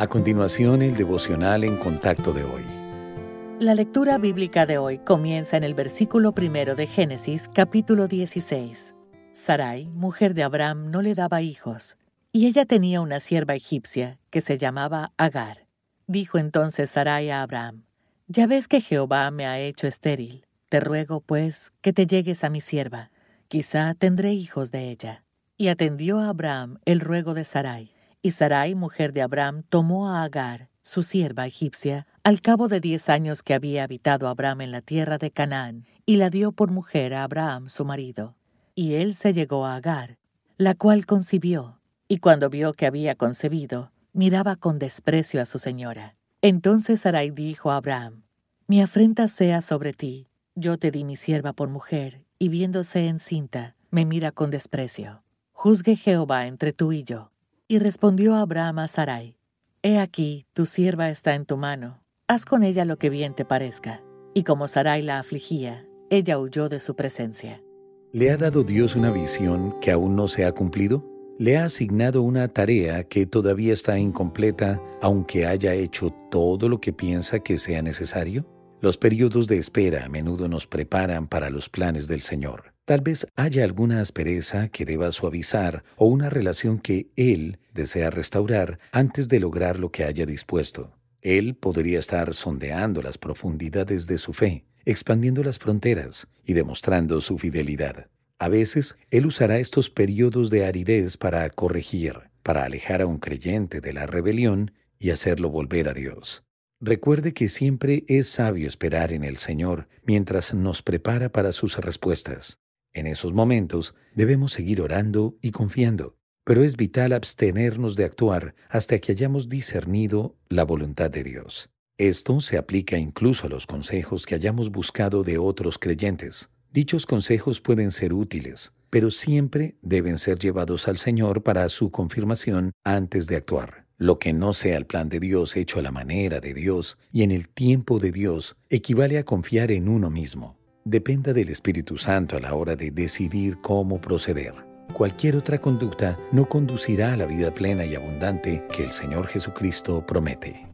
A continuación, el devocional en contacto de hoy. La lectura bíblica de hoy comienza en el versículo primero de Génesis, capítulo 16. Sarai, mujer de Abraham, no le daba hijos, y ella tenía una sierva egipcia que se llamaba Agar. Dijo entonces Sarai a Abraham, Ya ves que Jehová me ha hecho estéril, te ruego, pues, que te llegues a mi sierva, quizá tendré hijos de ella. Y atendió a Abraham el ruego de Sarai. Y Sarai, mujer de Abraham, tomó a Agar, su sierva egipcia, al cabo de diez años que había habitado Abraham en la tierra de Canaán, y la dio por mujer a Abraham su marido. Y él se llegó a Agar, la cual concibió, y cuando vio que había concebido, miraba con desprecio a su señora. Entonces Sarai dijo a Abraham, Mi afrenta sea sobre ti, yo te di mi sierva por mujer, y viéndose encinta, me mira con desprecio. Juzgue Jehová entre tú y yo. Y respondió Abraham a Sarai, He aquí, tu sierva está en tu mano, haz con ella lo que bien te parezca. Y como Sarai la afligía, ella huyó de su presencia. ¿Le ha dado Dios una visión que aún no se ha cumplido? ¿Le ha asignado una tarea que todavía está incompleta, aunque haya hecho todo lo que piensa que sea necesario? Los periodos de espera a menudo nos preparan para los planes del Señor. Tal vez haya alguna aspereza que deba suavizar o una relación que Él desea restaurar antes de lograr lo que haya dispuesto. Él podría estar sondeando las profundidades de su fe, expandiendo las fronteras y demostrando su fidelidad. A veces, Él usará estos periodos de aridez para corregir, para alejar a un creyente de la rebelión y hacerlo volver a Dios. Recuerde que siempre es sabio esperar en el Señor mientras nos prepara para sus respuestas. En esos momentos debemos seguir orando y confiando, pero es vital abstenernos de actuar hasta que hayamos discernido la voluntad de Dios. Esto se aplica incluso a los consejos que hayamos buscado de otros creyentes. Dichos consejos pueden ser útiles, pero siempre deben ser llevados al Señor para su confirmación antes de actuar. Lo que no sea el plan de Dios hecho a la manera de Dios y en el tiempo de Dios equivale a confiar en uno mismo dependa del Espíritu Santo a la hora de decidir cómo proceder. Cualquier otra conducta no conducirá a la vida plena y abundante que el Señor Jesucristo promete.